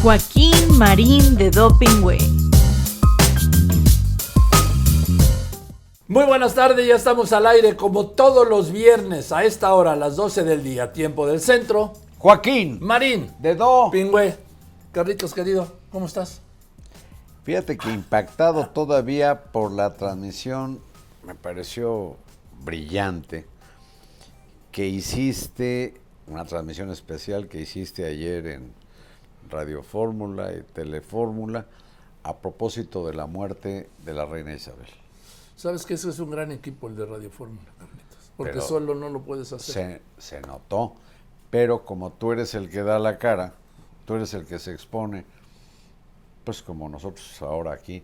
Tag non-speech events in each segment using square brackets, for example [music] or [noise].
Joaquín Marín de Doping Way. Muy buenas tardes, ya estamos al aire como todos los viernes a esta hora, a las 12 del día, tiempo del centro. Joaquín, Marín, de Do. Pingüe, Carlitos querido, ¿cómo estás? Fíjate que impactado todavía por la transmisión, me pareció brillante que hiciste, una transmisión especial que hiciste ayer en Radio Fórmula y Telefórmula a propósito de la muerte de la reina Isabel. Sabes que ese es un gran equipo el de Radio Fórmula, Carlitos, porque Pero solo no lo puedes hacer. Se, se notó, pero como tú eres el que da la cara, tú eres el que se expone, pues como nosotros ahora aquí,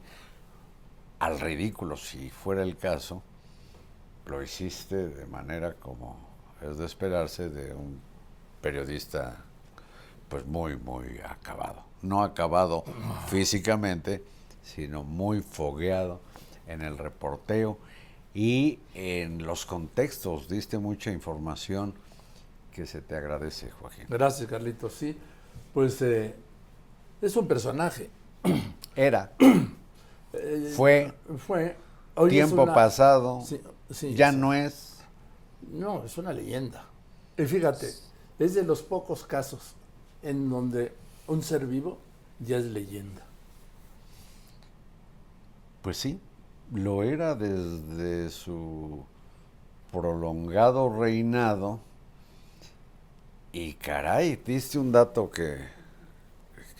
al ridículo, si fuera el caso, lo hiciste de manera como es de esperarse de un periodista pues muy, muy acabado. No acabado físicamente, sino muy fogueado en el reporteo y en los contextos. Diste mucha información que se te agradece, Joaquín. Gracias, Carlitos. Sí, pues eh, es un personaje. [clears throat] Era, [clears throat] Eh, fue, Fue. hoy tiempo una- pasado, Sí, sí, ya sí. no es. No, es una leyenda. Y fíjate, es de los pocos casos en donde un ser vivo ya es leyenda. Pues sí, lo era desde su prolongado reinado. Y caray, diste un dato que,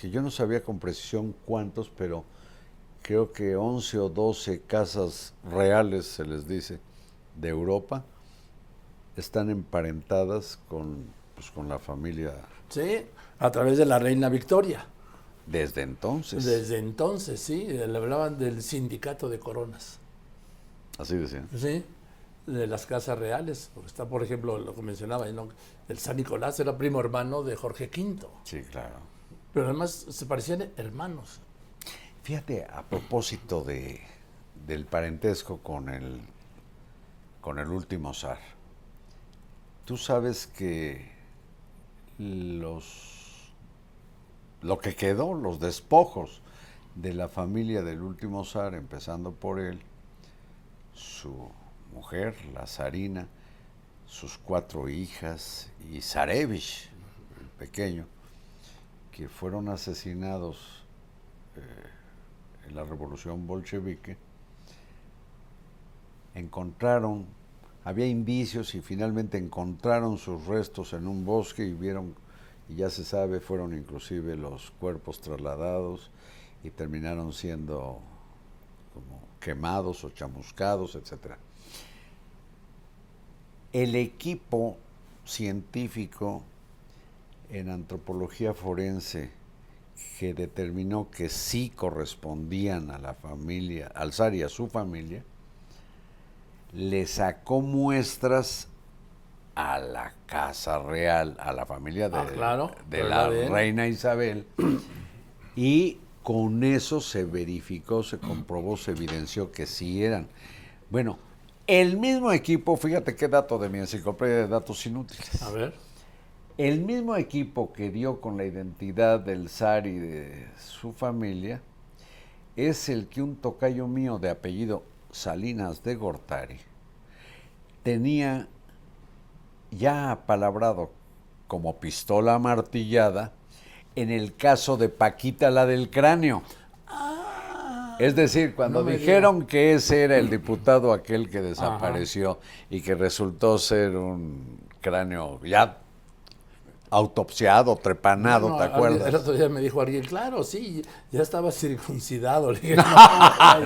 que yo no sabía con precisión cuántos, pero creo que 11 o 12 casas reales, se les dice, de Europa, están emparentadas con, pues, con la familia Sí, a través de la reina Victoria. desde entonces. Desde entonces, sí, le hablaban del sindicato de coronas. Así decían. Sí, de las casas reales. Porque está, por ejemplo, lo que mencionaba, ¿no? el San Nicolás era primo hermano de Jorge V. Sí, claro. Pero además se parecían hermanos. Fíjate, a propósito de, del parentesco con el, con el último zar, tú sabes que los, lo que quedó, los despojos de la familia del último zar, empezando por él, su mujer, la zarina, sus cuatro hijas y Zarevich, el pequeño, que fueron asesinados en la revolución bolchevique, encontraron, había indicios y finalmente encontraron sus restos en un bosque y vieron, y ya se sabe, fueron inclusive los cuerpos trasladados y terminaron siendo como quemados o chamuscados, etc. El equipo científico en antropología forense que determinó que sí correspondían a la familia, al y a su familia, le sacó muestras a la casa real, a la familia de, Ah, claro, de la reina Isabel, [clears throat] y con eso se verificó, se comprobó, se evidenció que sí eran. Bueno, el mismo equipo, fíjate qué dato de mi enciclopedia de datos inútiles. A ver. El mismo equipo que dio con la identidad del zar y de su familia es el que un tocayo mío de apellido Salinas de Gortari tenía ya apalabrado como pistola martillada en el caso de Paquita la del cráneo. Es decir, cuando no dijeron que ese era el diputado aquel que desapareció y que resultó ser un cráneo ya autopsiado, trepanado, No, ¿te alguien- acuerdas? El otro día me dijo alguien, claro, sí, ya estaba circuncidado. [laughs] Le dije, no,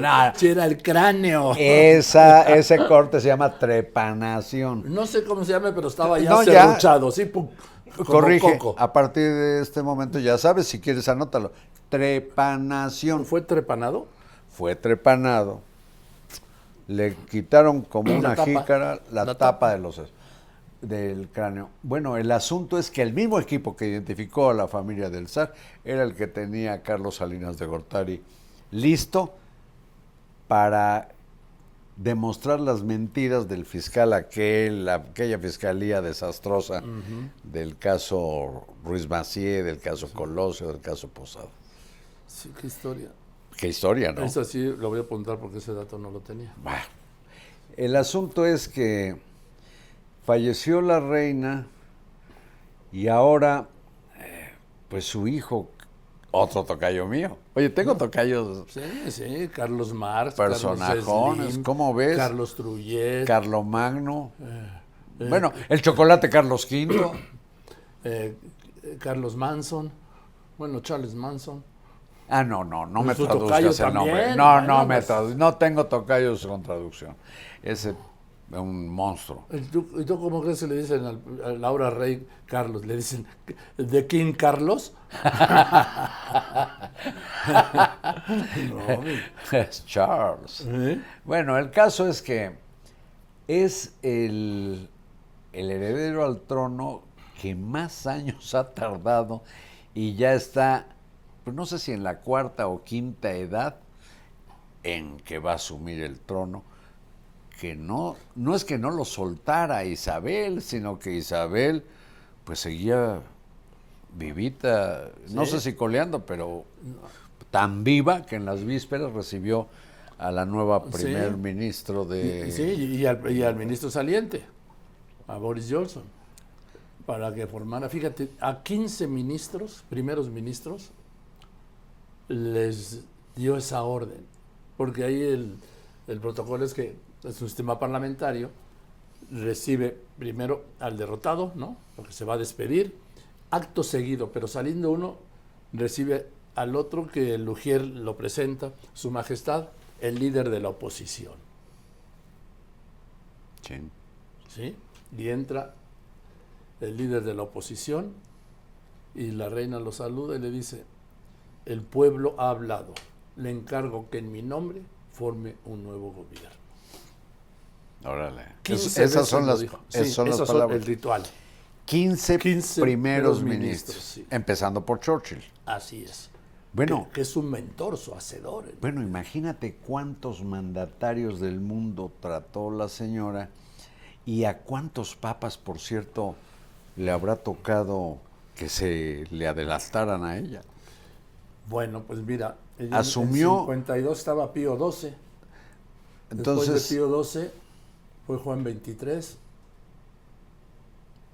no. [laughs] era el cráneo. Esa, ese corte se llama trepanación. No sé cómo se llama, pero estaba ya No, ya. serruchado, sí, pum, Corrige, coco. a partir de este momento ya sabes, si quieres anótalo. Trepanación. ¿Fue trepanado? Fue trepanado. Le quitaron como una jícara la, La tapa, tapa. de los del cráneo. Bueno, el asunto es que el mismo equipo que identificó a la familia del zar era el que tenía a Carlos Salinas de Gortari listo para demostrar las mentiras del fiscal aquel, la- aquella fiscalía desastrosa del caso Ruiz Macié, del caso Colosio, del caso Posada. Sí, qué historia. Qué historia, ¿no? Eso sí lo voy a apuntar porque ese dato no lo tenía. Bueno, el asunto es que falleció la reina y ahora, eh, pues su hijo, otro tocayo mío. Oye, tengo tocayos. Sí, sí, Carlos Marx. Personajones, Carlos Slim, ¿cómo ves? Carlos Trujillo, Carlomagno. Eh, Bueno, el chocolate Carlos V. [clears throat] eh, Carlos Manson, bueno, Charles Manson. Ah, no, no, no me Su tocayo traduzcas el nombre. No, bueno, no me pues. No tengo tocayos con traducción. Ese es un monstruo. ¿Y tú, y tú cómo crees que le dicen al- a Laura Rey Carlos? ¿Le dicen de King Carlos? [laughs] no, Es Charles. ¿eh? Bueno, el caso es que es el, el heredero al trono que más años ha tardado y ya está, pues no sé si en la cuarta o quinta edad en que va a asumir el trono, que no, no es que no lo soltara Isabel, sino que Isabel pues seguía vivita, no sé si coleando, pero tan viva que en las vísperas recibió a la nueva Sí. primer ministro de... Y- Sí, y al, y al ministro saliente, a Boris Johnson, para que formara, fíjate, a 15 ministros, primeros ministros, les dio esa orden, porque ahí el, el protocolo es que el sistema parlamentario recibe primero al derrotado, ¿no? Porque se va a despedir, acto seguido, pero saliendo uno, recibe al otro que el Ujier lo presenta, su majestad, el líder de la oposición. Sí. ¿sí? Y entra el líder de la oposición y la reina lo saluda y le dice, el pueblo ha hablado, le encargo que en mi nombre forme un nuevo gobierno. Órale. 15 Es- esas son lo las, dijo. esas Sí, son las son el ritual. 15, 15 primeros ministros, ministros, sí. empezando por Churchill. Así es. Bueno, que, que es un mentor, su hacedor. bueno, imagínate cuántos mandatarios del mundo trató la señora y a cuántos papas, por cierto, le habrá tocado que se le adelantaran a ella. Bueno, pues mira, ella Asumió- En 52 estaba Pío XII. Entonces, Después de Pío XII fue Juan XXIII.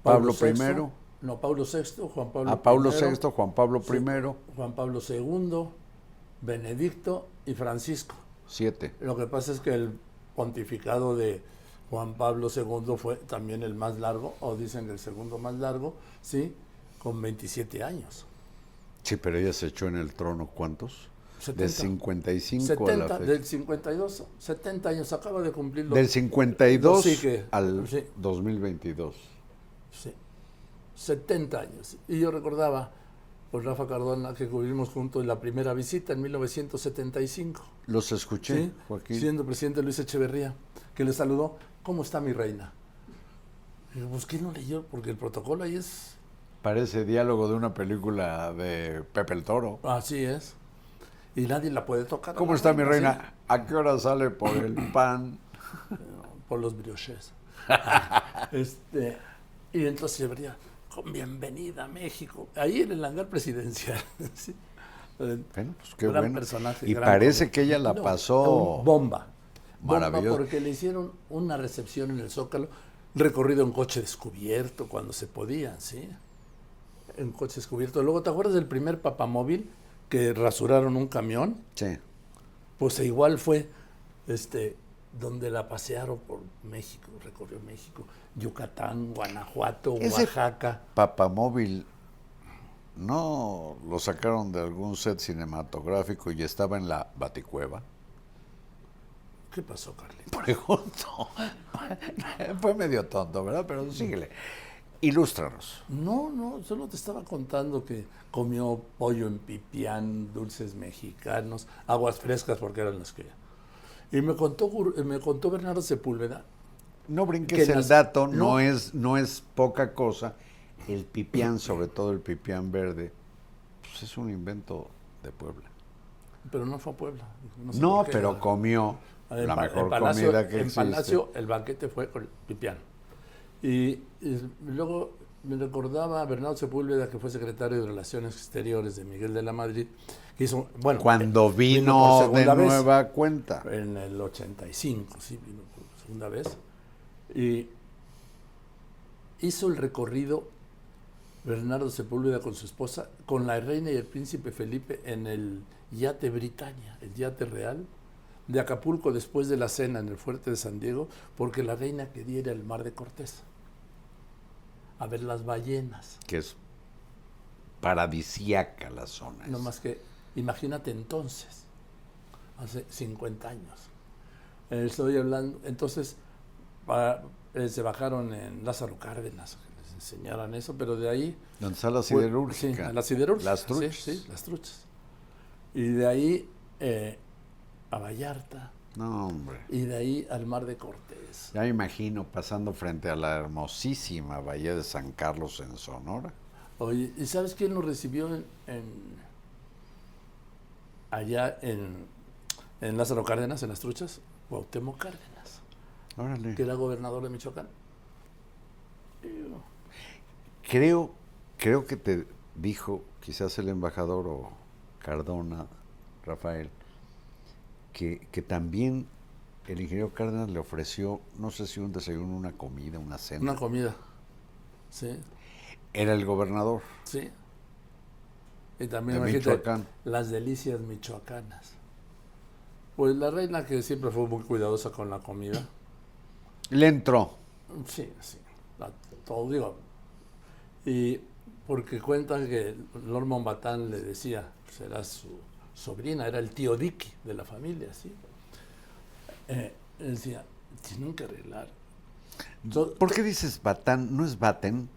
Pablo VI, I. No, Pablo VI, Juan Pablo a Pablo I, VI, Juan Pablo. I, Juan Pablo II, Benedicto y Francisco. siete. Lo que pasa es que el pontificado de Juan Pablo II fue también el más largo, o dicen el segundo más largo, ¿sí? Con 27 años. Sí, pero ella se echó en el trono, ¿cuántos? De 70. 55 a la 70, fecha. del 52, 70 años, acaba de cumplir los... Del 52 Sí, que- al sí. 2022. Sí, 70 años. Y yo recordaba, pues Rafa Cardona, que cubrimos juntos la primera visita en 1975. Los escuché, ¿sí? Joaquín. Siendo presidente Luis Echeverría, que le saludó, ¿cómo está mi reina? Y yo, pues, ¿quién no leyó? Porque el protocolo ahí es, Parece diálogo de una película de Pepe el Toro. así es. Y nadie la puede tocar. ¿Cómo está mi reina? ¿A qué hora sale por el [coughs] pan? Por los brioches. [laughs] este, y entonces Echeverría, con bienvenida a México. Ahí en el hangar presidencial. [laughs] ¿sí? Bueno, pues qué Gran bueno. personaje, y gran parece que ella la No, pasó. bomba. Bomba Maravilloso. porque le hicieron una recepción en el Zócalo, recorrido en coche descubierto cuando se podía, ¿sí? En coche descubierto. Luego, ¿te acuerdas del primer papamóvil que rasuraron un camión? Sí. Pues igual fue este donde la pasearon por México, recorrió México, Yucatán, Guanajuato, Ese- Oaxaca. Papamóvil, ¿no lo sacaron de algún set cinematográfico y estaba en la Baticueva? ¿Qué pasó, Carlito? Pregunto. [laughs] Fue medio tonto, ¿verdad? Pero síguele. Ilústranos. No, no, solo te estaba contando que comió pollo en pipián, dulces mexicanos, aguas frescas porque eran las que... Y me contó, Gur- me contó Bernardo Sepúlveda, No brinques Que el las- dato, no. no. es, no es poca cosa. El pipián, sobre todo el pipián verde, pues es un invento de Puebla. pero no fue a Puebla. sé No, pero comió En La mejor en Palacio, comida que En existe. Palacio el banquete fue con Pipián. Y, y luego me recordaba a Bernardo Sepúlveda, que fue secretario de Relaciones Exteriores de Miguel de la Madrid, que hizo, bueno, Cuando eh, vino de vez. nueva cuenta. En el 85, sí, vino por segunda vez. Y hizo el recorrido Bernardo Sepúlveda con su esposa, con la reina y el príncipe Felipe en el yate Britannia, el yate real, de Acapulco después de la cena en el fuerte de San Diego, porque la reina quería ir al mar de Cortés a ver las ballenas. que es paradisíaca la zona. No más que, imagínate entonces, hace 50 años. Eh, estoy hablando, entonces eh, se bajaron en Lázaro Cárdenas, les enseñaran eso, pero de ahí... Donde está la fue- siderúrgica. sí, la siderúrgica. Las sí, truchas. Sí, las truchas. Y de ahí eh, a Vallarta, No, hombre. y de ahí al Mar de Cortés. Ya me imagino pasando frente a la hermosísima Bahía de San Carlos en Sonora. Oye, ¿y sabes quién nos recibió en, en- allá en, en Lázaro Cárdenas, en las truchas? Cuauhtémoc Cárdenas, Órale. que era gobernador de Michoacán. Creo, creo que te dijo quizás el embajador o Cardona, Rafael, que, que también el ingeniero Cárdenas le ofreció, no sé si un desayuno, una comida, una cena. Una comida. Sí, Era el gobernador. sí. Y también De Michoacán. las delicias michoacanas. Pues la reina que siempre fue muy cuidadosa con la comida. Le entró. Sí, sí. todo digo. Y porque cuentan que Lord Mountbatten le decía, era su sobrina, era el tío Dicky de la familia, ¿sí? Eh, decía, tienen que arreglar. ¿Por qué dices Batán? ¿No es Baten?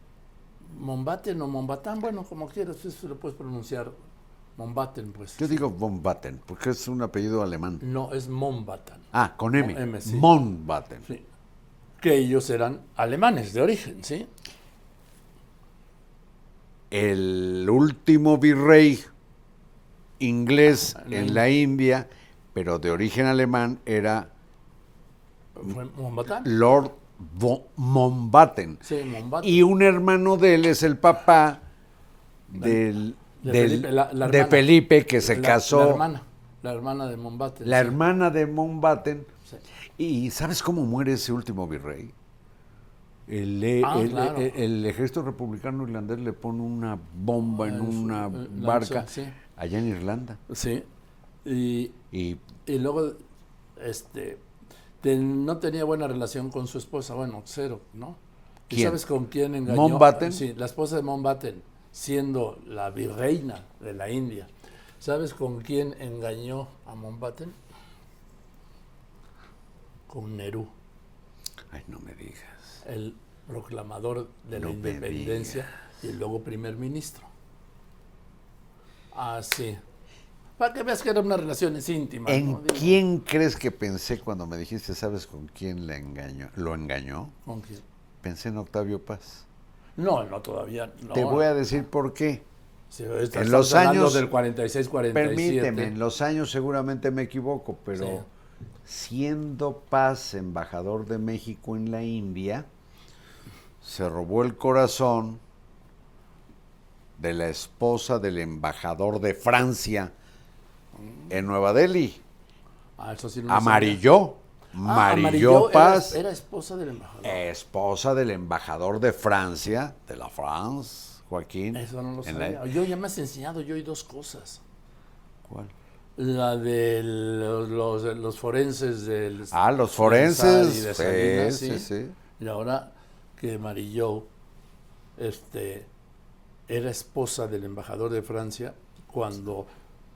Mountbatten o Mountbatten, bueno, como quieras, eso lo puedes pronunciar. Mountbatten, pues. Yo digo von Baten, porque es un apellido alemán. No, es Mountbatten. Ah, con M. Con M, sí. Mountbatten. Sí. Que ellos eran alemanes de origen, ¿sí? el último virrey inglés Ah, en India. la India, pero de origen alemán, era. Lord von Mountbatten. Sí, Mountbatten. Y un hermano de él es el papá del, De del- Felipe, la- la de. Felipe que se La- casó. La hermana, la hermana de Mountbatten. la sí. hermana de Mountbatten. Sí. ¿Y sabes cómo muere ese último virrey? El, e- Ah, el- claro. el- el ejército republicano irlandés le pone una bomba en Ah, una eh, barca lanza, sí. Allá en Irlanda. Sí. Y, Y y luego, este, te- no tenía buena relación con su esposa, bueno, cero, ¿no? ¿Y sabes con quién engañó? ¿Mountbatten? Sí, la esposa de Mountbatten, siendo la virreina de la India. ¿Sabes con quién engañó a Mountbatten? Con Nerú, Ay, no me digas. el proclamador de la No independencia y luego primer ministro. Así. Para que veas que eran unas relaciones íntimas. ¿En quién crees que pensé cuando me dijiste, sabes con quién le engañó? ¿Lo engañó? ¿Con quién? Pensé en Octavio Paz. No, no, todavía no. Te voy a decir por qué. Sí, en los años- del 46, 47. Permíteme, en los años seguramente me equivoco, pero Sí. siendo Paz embajador de México en la India, se robó el corazón de la esposa del embajador de Francia en Nueva Delhi. Ah, eso sí no. Amarilló. Ah, Amarilló Paz. Era, esposa del embajador. esposa del embajador de Francia, de la France, Joaquín. Eso no lo la- sabía. Yo ya me has enseñado yo hay dos cosas. ¿Cuál? La de los, los, los forenses del... Ah, los forenses. Y de Sí, Salinas, sí, sí. Y ahora que Marilló este, era esposa del embajador de Francia cuando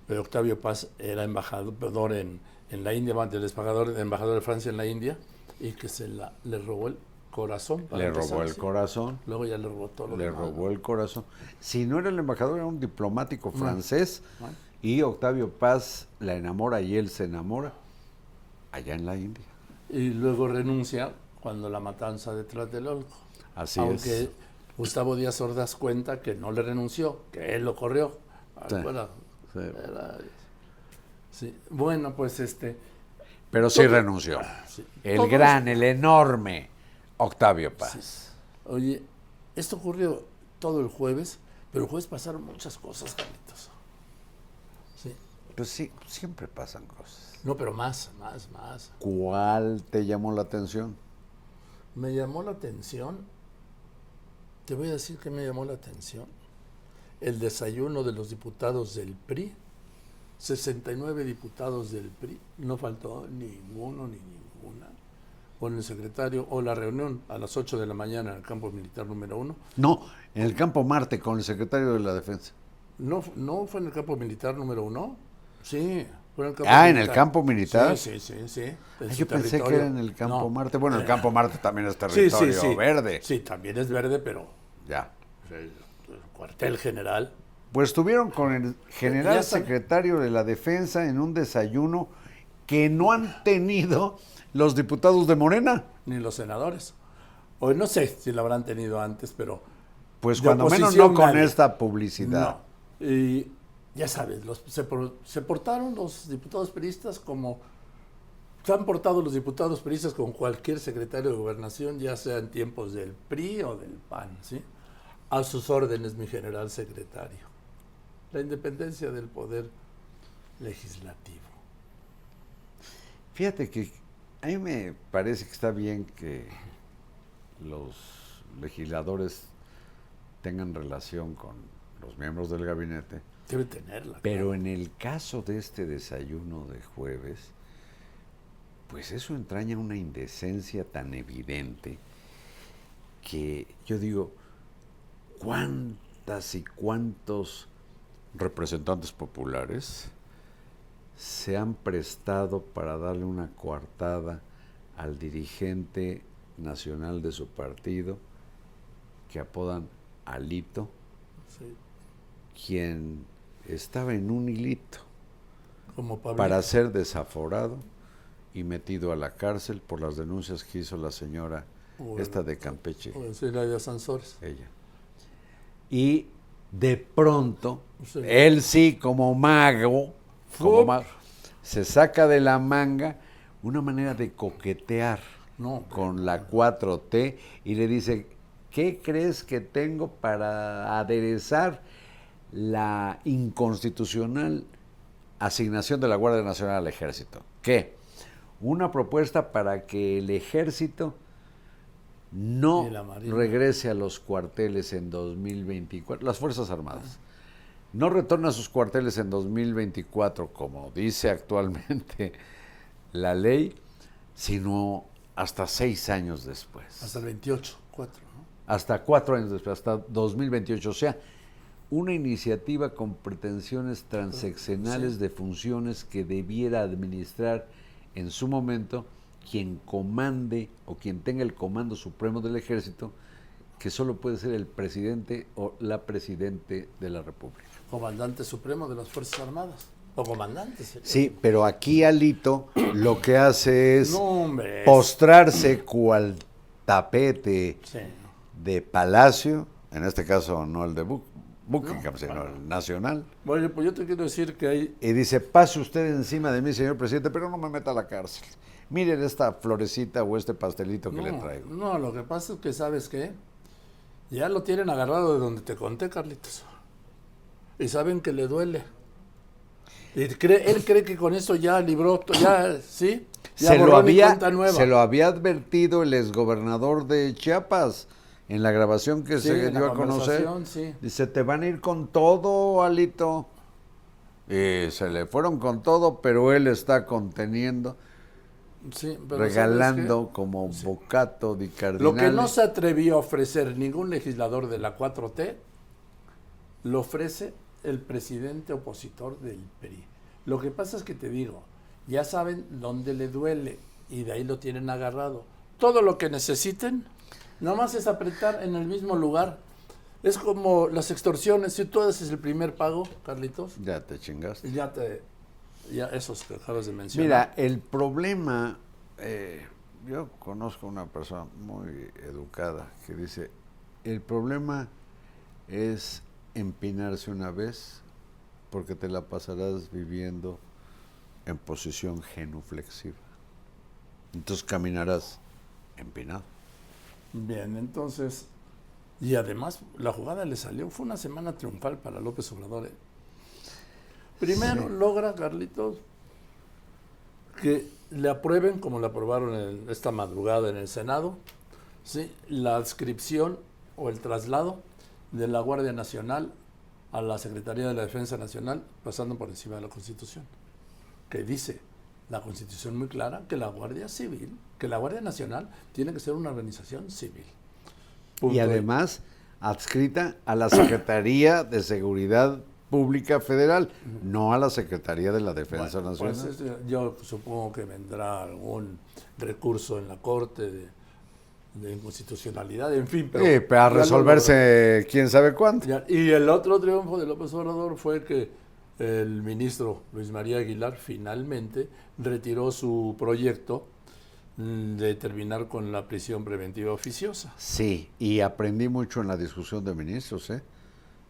eh, Octavio Paz era embajador en, en la India, bueno, del embajador, embajador de Francia en la India, y que se la, le robó el corazón. para Le empezar, robó el sí. corazón. Luego ya le robó todo lo Le demás, robó el corazón. Si no era el embajador, era un diplomático francés. Bueno. Y Octavio Paz la enamora y él se enamora allá en la India. Y luego renuncia cuando la matanza de Tlatelolco. Así Aunque es. Gustavo Díaz Ordaz cuenta que no le renunció, que él lo corrió. Sí, bueno, sí. era- sí. Bueno, pues este, Pero sí renunció. sí. El Todo gran, el enorme Octavio Paz. Oye, esto ocurrió todo el jueves, pero el jueves pasaron muchas cosas, Carlitos. Sí. Pues sí, siempre pasan cosas. No, pero más, más, más. ¿Cuál te llamó la atención? Me llamó la atención, te voy a decir que me llamó la atención, el desayuno de los diputados del PRI, 69 diputados del PRI, no faltó ninguno ni ninguna, con el secretario, o la reunión a las 8 de la mañana en el campo militar número 1, No, en el campo Marte con el secretario de la Defensa. no, no fue en el campo militar número 1, sí. Campo Ah, ¿en el campo militar? Sí, sí, sí. sí, Ah, pensé que era en el campo No. Marte. Bueno, el Eh, campo Marte también es [laughs] territorio sí, sí. verde. Sí, también es verde, pero Ya. el, el cuartel general. Pues estuvieron con el general secretario de la Defensa en un desayuno que no han tenido los diputados de Morena. ni los senadores. O no sé si lo habrán tenido antes, pero Pues cuando menos no con nadie. esta publicidad. no. Y ya sabes, se portaron los diputados peristas como se han portado los diputados peristas con cualquier secretario de gobernación, ya sea en tiempos del PRI o del PAN, ¿sí? A sus órdenes, mi general secretario. La independencia del poder legislativo. Fíjate que a mí me parece que está bien que los legisladores tengan relación con los miembros del gabinete, Debe tenerla. pero en el caso de este desayuno de jueves, pues eso entraña una indecencia tan evidente que yo digo, ¿cuántas y cuántos representantes populares se han prestado para darle una coartada al dirigente nacional de su partido, que apodan Alito, Sí, quien estaba en un hilito como para ser desaforado y metido a la cárcel por las denuncias que hizo la señora Bueno, esta de Campeche, Sansores. ella. Y de pronto, Sí. él sí como mago, como mago, se saca de la manga una manera de coquetear No, con la 4T y le dice, ¿qué crees que tengo para aderezar la inconstitucional asignación de la Guardia Nacional al ejército? ¿Qué? Una propuesta para que el ejército no regrese a los cuarteles en 2024, las Fuerzas Armadas. No retorna a sus cuarteles en 2024, como dice actualmente la ley, sino hasta seis años después. hasta el 28, 4, ¿no? Hasta cuatro años después, hasta 2028. O sea, una iniciativa con pretensiones transeccionales Sí. de funciones que debiera administrar en su momento quien comande o quien tenga el comando supremo del ejército, que solo puede ser el presidente o la presidente de la República. Comandante supremo de las Fuerzas Armadas. O comandante. Sí, pero aquí Alito lo que hace es No, postrarse cual tapete Sí. de palacio, en este caso no el de Buc- Buckingham, sino el nacional, Bueno, pues yo te quiero decir que hay. y dice, pase usted encima de mí, señor presidente, pero no me meta a la cárcel. Miren esta florecita o este pastelito que no, le traigo. no, lo que pasa es que, ¿sabes qué? Ya lo tienen agarrado de donde te conté, Carlitos. Y saben que le duele. Y cree, él cree que con eso ya libró, ya, ¿sí? Ya Se lo, había, se lo había advertido el exgobernador de Chiapas en la grabación que Sí, se dio a conocer. sí. Dice, te van a ir con todo, Alito. Y se le fueron con todo, pero él está conteniendo, Sí, pero ¿sabes regalando como bocato di qué? cardinale. Lo que no se atrevió a ofrecer ningún legislador de la 4T, lo ofrece el presidente opositor del PRI. Lo que pasa es que te digo, ya saben dónde le duele y de ahí lo tienen agarrado. Todo lo que necesiten, nomás es apretar en el mismo lugar. Es como las extorsiones, si tú haces el primer pago, Carlitos, Ya te chingaste. ya te, ya esos que acabas de mencionar. Mira, el problema, eh, yo conozco una persona muy educada que dice, el problema es empinarse una vez porque te la pasarás viviendo en posición genuflexiva. Entonces caminarás empinado. Bien, entonces, y además la jugada le salió, fue una semana triunfal para López Obrador. ¿eh? Primero Sí. logra, Carlitos, que le aprueben, como le aprobaron en esta madrugada en el Senado, ¿sí? la adscripción o el traslado de la Guardia Nacional a la Secretaría de la Defensa Nacional, pasando por encima de la Constitución, que dice la Constitución muy clara que la Guardia Civil, que la Guardia Nacional tiene que ser una organización civil. Punto. Y además adscrita a la Secretaría de Seguridad Pública Federal, no a la Secretaría de la Defensa Bueno, Nacional. pues, yo supongo que vendrá algún recurso en la Corte de, de inconstitucionalidad, en fin. Pero Sí, para resolverse quién sabe cuánto. y el otro triunfo de López Obrador fue que el ministro Luis María Aguilar finalmente retiró su proyecto mm, de terminar con la prisión preventiva oficiosa. Sí, y aprendí mucho en la discusión de ministros, ¿eh?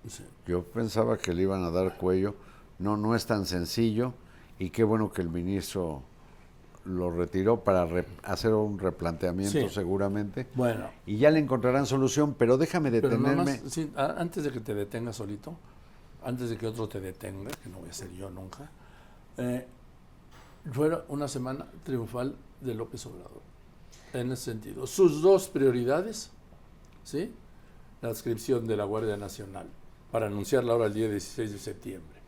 Sí. Yo pensaba que le iban a dar cuello. No, no es tan sencillo. Y qué bueno que el ministro lo retiró para re- hacer un replanteamiento Sí. seguramente. Bueno, Y ya le encontrarán solución, pero déjame detenerme. sí, antes de que te detengas solito, antes de que otro te detenga, que no voy a ser yo nunca, eh, fue una semana triunfal de López Obrador. En ese sentido. Sus dos prioridades, ¿sí? La adscripción de la Guardia Nacional, para anunciarla ahora el día 16 de septiembre,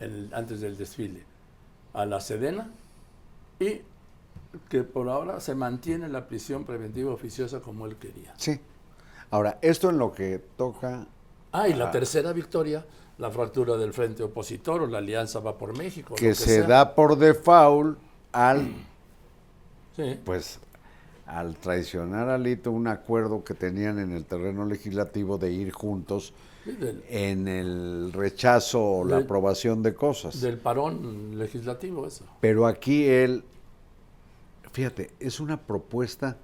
el- antes del desfile, a la Sedena y que por ahora se mantiene la prisión preventiva oficiosa como él quería. Sí. Ahora, esto en lo que toca Ah, y la tercera victoria, la fractura del frente opositor o la alianza va por México. que se sea. da por default al Sí, pues al traicionar a Lito un acuerdo que tenían en el terreno legislativo de ir juntos sí, del, en el rechazo o la aprobación de cosas. del parón legislativo, eso. Pero aquí él, fíjate, es una propuesta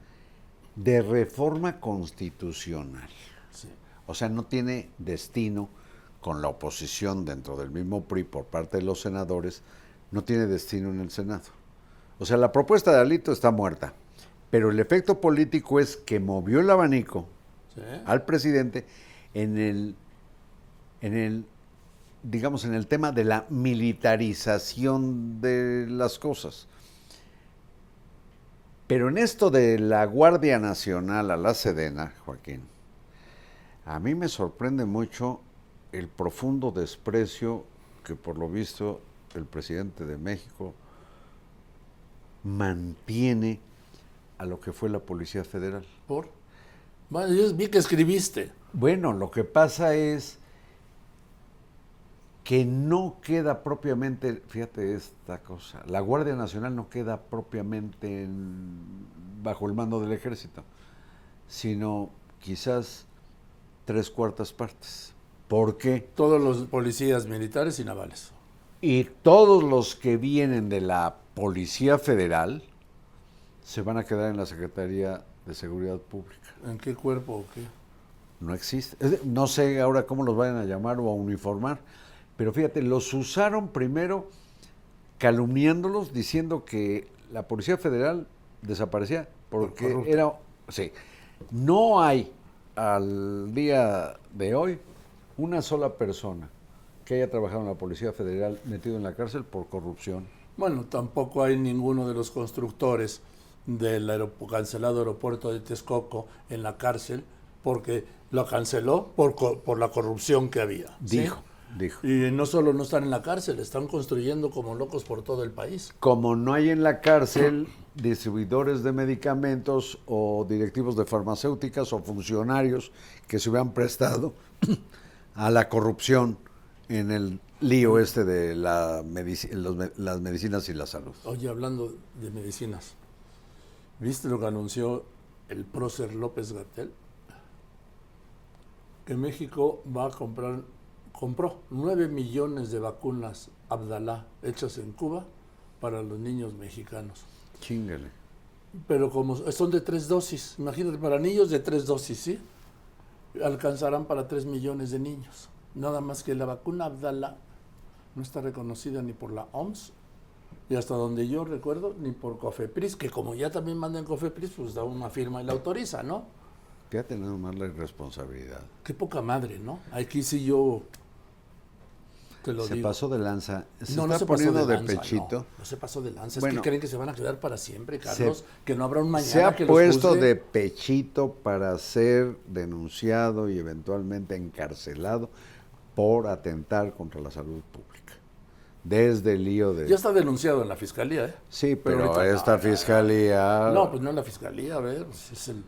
de reforma constitucional. Sí. O sea, no tiene destino con la oposición dentro del mismo PRI por parte de los senadores, no tiene destino en el Senado. O sea, la propuesta de Alito está muerta, pero el efecto político es que movió el abanico sí. al presidente en el, en el, digamos, en el tema de la militarización de las cosas. Pero en esto de la Guardia Nacional a la Sedena, Joaquín, a mí me sorprende mucho el profundo desprecio que por lo visto el presidente de México mantiene a lo que fue la Policía Federal. Por. Bueno, yo vi que escribiste. Bueno, lo que pasa es que no queda propiamente, fíjate esta cosa, la Guardia Nacional no queda propiamente en- bajo el mando del ejército, sino quizás tres cuartas partes. ¿Por qué? Todos los policías militares y navales. Y todos los que vienen de la Policía Federal se van a quedar en la Secretaría de Seguridad Pública. ¿En qué cuerpo o qué? No existe. No sé ahora cómo los vayan a llamar o a uniformar, pero fíjate, los usaron primero calumniándolos, diciendo que la Policía Federal desaparecía porque era... Sí, no hay al día de hoy una sola persona que haya trabajado en la Policía Federal metido en la cárcel por corrupción. Bueno, tampoco hay ninguno de los constructores del aeropu- cancelado aeropuerto de Texcoco en la cárcel porque lo canceló por, co- por la corrupción que había. ¿sí? Dijo, dijo. Y no solo no están en la cárcel, están construyendo como locos por todo el país. Como no hay en la cárcel distribuidores de medicamentos o directivos de farmacéuticas o funcionarios que se hubieran prestado a la corrupción en el lío este de la medici- los me- las medicinas y la salud. Oye, hablando de medicinas, ¿viste lo que anunció el prócer López Gatel? Que México va a comprar, compró 9 millones de vacunas Abdalá hechas en Cuba para los niños mexicanos. Chingale. Pero como son de tres dosis, imagínate, para niños de tres dosis, ¿sí? Alcanzarán para 3 millones de niños. Nada más que la vacuna Abdala no está reconocida ni por la OMS Y hasta donde yo recuerdo, ni por Cofepris, que como ya también mandan Cofepris, pues da una firma y la autoriza, ¿no? Fíjate nada más la irresponsabilidad. Qué poca madre, ¿no? Aquí sí yo te lo se digo. pasó de lanza. Se no, no está se pasó poniendo de, lanza, pechito. No, no se pasó de lanza. Bueno, es que creen que se van a quedar para siempre, Carlos. se- que no habrá un mañana Se ha que puesto de pechito para ser denunciado y eventualmente encarcelado por atentar contra la salud pública. Desde el lío de... Ya está denunciado en la fiscalía, ¿eh? Sí, pero pero, esta fiscalía... No, pues no en la fiscalía, a ver, pues es el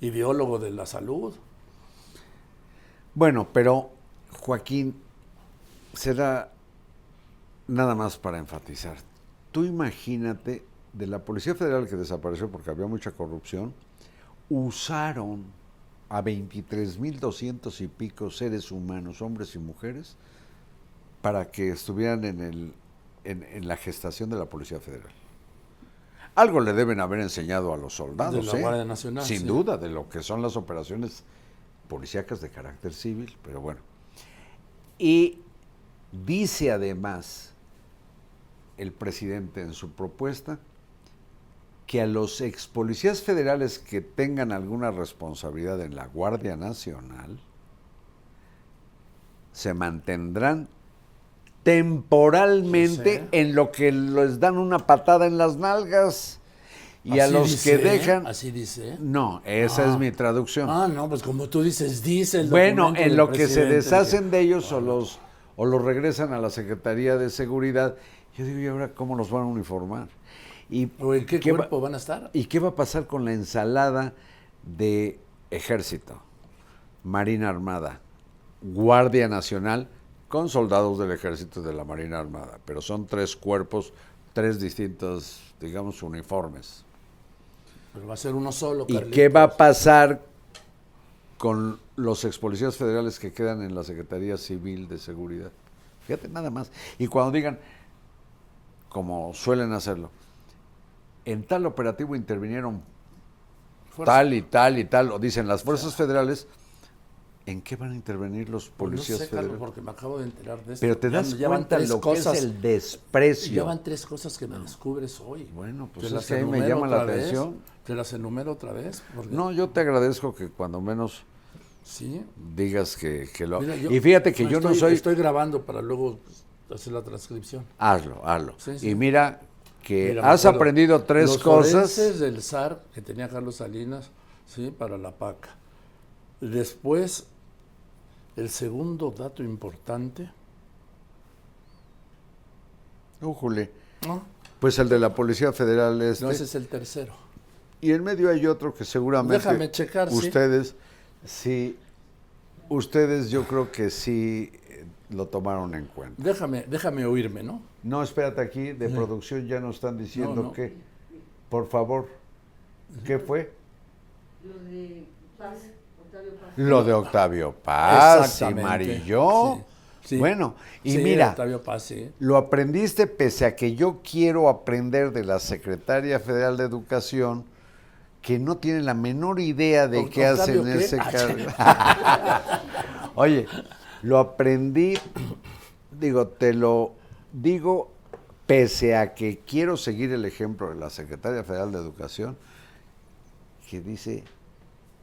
ideólogo de la salud. Bueno, pero Joaquín, será nada más para enfatizar. Tú imagínate, de la Policía Federal que desapareció porque había mucha corrupción, usaron a 23.200 y pico seres humanos, hombres y mujeres, para que estuvieran en, el, en, en la gestación de la Policía Federal. Algo le deben haber enseñado a los soldados, De la ¿eh? Guardia Nacional, sin sí. duda, de lo que son las operaciones policíacas de carácter civil, pero bueno. Y dice además el presidente en su propuesta que a los ex policías federales que tengan alguna responsabilidad en la Guardia Nacional se mantendrán temporalmente Sí. en lo que les dan una patada en las nalgas y a los dice, que ¿eh? dejan Así dice. no, esa Ah. es mi traducción. Ah, no, pues como tú dices, dice el Bueno, en lo que se deshacen de ellos o los, o los regresan a la Secretaría de Seguridad, yo digo, ¿y ahora cómo los van a uniformar? ¿Y ¿O en qué, va- cuerpo van a estar? ¿Y qué va a pasar con la ensalada de Ejército, Marina Armada, Guardia Nacional, con soldados del Ejército y de la Marina Armada? Pero son tres cuerpos, tres distintos, digamos, uniformes. Pero va a ser uno solo, ¿Y Carlitos. qué va a pasar con los ex policías federales que quedan en la Secretaría Civil de Seguridad? Fíjate, nada más. Y cuando digan, como suelen hacerlo, en tal operativo intervinieron Fuerza. tal y tal y tal, o dicen las fuerzas federales, ¿en qué van a intervenir los Pues policías no sé, federales? porque me acabo de enterar de esto. Pero te das ya cuenta lo cosas, que es el desprecio. Ya van tres cosas que me descubres hoy. Bueno, pues es que ahí me llama la vez, atención. Te las enumero otra vez. porque- No, yo te agradezco que cuando menos Sí. digas que, que lo... Mira, yo- y fíjate que yo no soy... Estoy grabando para luego hacer la transcripción. Hazlo, hazlo. Sí, sí. Y mira que Mira, has aprendido tres los cosas. del SAR que tenía Carlos Salinas, sí, para la PACA. Después, el segundo dato importante. Újule. No, Pues el de la Policía Federal este. no, ese es el tercero. Y en medio hay otro que seguramente Déjame checar, ustedes sí. Ustedes yo creo que sí eh, lo tomaron en cuenta. Déjame, déjame oírme, ¿no? No, espérate aquí, de producción ya nos están diciendo No, no. que, por favor, ¿qué fue? Lo de Paz, Octavio Paz. Lo de Octavio Paz y Exactamente. Marilló. Sí, sí. Bueno, y Sí, mira, Octavio Paz, sí. Lo aprendiste pese a que yo quiero aprender de la Secretaria Federal de Educación, que no tiene la menor idea de qué hace ¿Octavio en ese Ah, cargo. [laughs] Oye, lo aprendí, digo, te lo digo pese a que quiero seguir el ejemplo de la Secretaria Federal de Educación, que dice,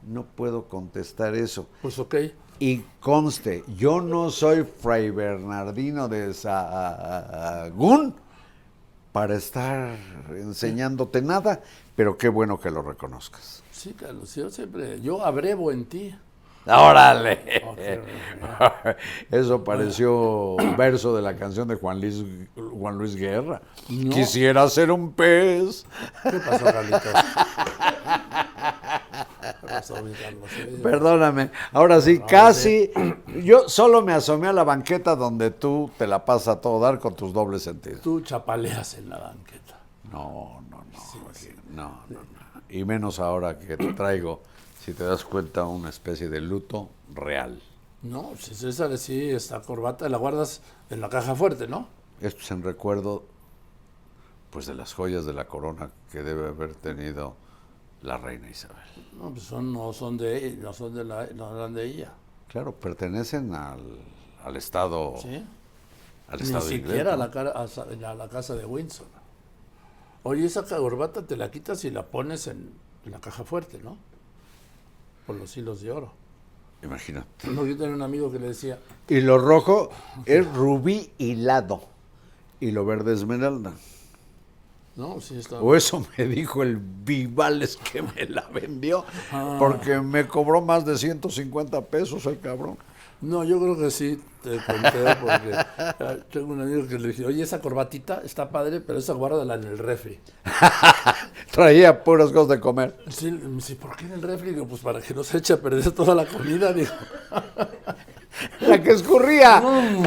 no puedo contestar eso. Pues ok. Y conste, yo no soy Fray Bernardino de Sahagún para estar enseñándote nada, pero qué bueno que lo reconozcas. Sí, Carlos, yo siempre, yo abrevo en ti. ¡Órale! [laughs] Eso pareció un verso de la canción de Juan Luis, Juan Luis Guerra. No. Quisiera ser un pez. ¿Qué pasó, Carlitos? [laughs] ¿Qué pasó, mi Carlos? Sí. Perdóname. Ahora sí, No, casi. [clears throat] Yo solo me asomé a la banqueta donde tú te la pasas a todo dar con tus dobles sentidos. Tú chapaleas en la banqueta. No, no, no, no, no, no. Y menos ahora que te traigo, si te das cuenta, una especie de luto real. No, si César sí, esta corbata la guardas en la caja fuerte, ¿no? Esto es en recuerdo, pues, de las joyas de la corona que debe haber tenido la reina Isabel. No, pues son, no son de no son de la, no eran de ella. Claro, pertenecen al, al Estado, ¿Sí? al Ni Estado inglés, siquiera a ¿no? la, cara- a, la casa de Windsor. Oye, esa corbata te la quitas y la pones en, en la caja fuerte, ¿no? Por los hilos de oro. Imagínate. No, yo tenía un amigo que le decía, Y lo rojo es rubí hilado. Y lo verde esmeralda. O eso me dijo el Vivales que me la vendió, ah. porque me cobró más de 150 pesos el cabrón. No, yo creo que sí, te conté, porque ah, tengo un amigo que le dije, oye, esa corbatita está padre, pero esa guárdala en el refri. [laughs] Traía puras cosas de comer. Sí, ¿por qué en el refri? Digo, pues para que no se eche a perder toda la comida, digo. [laughs] la que escurría. No, no,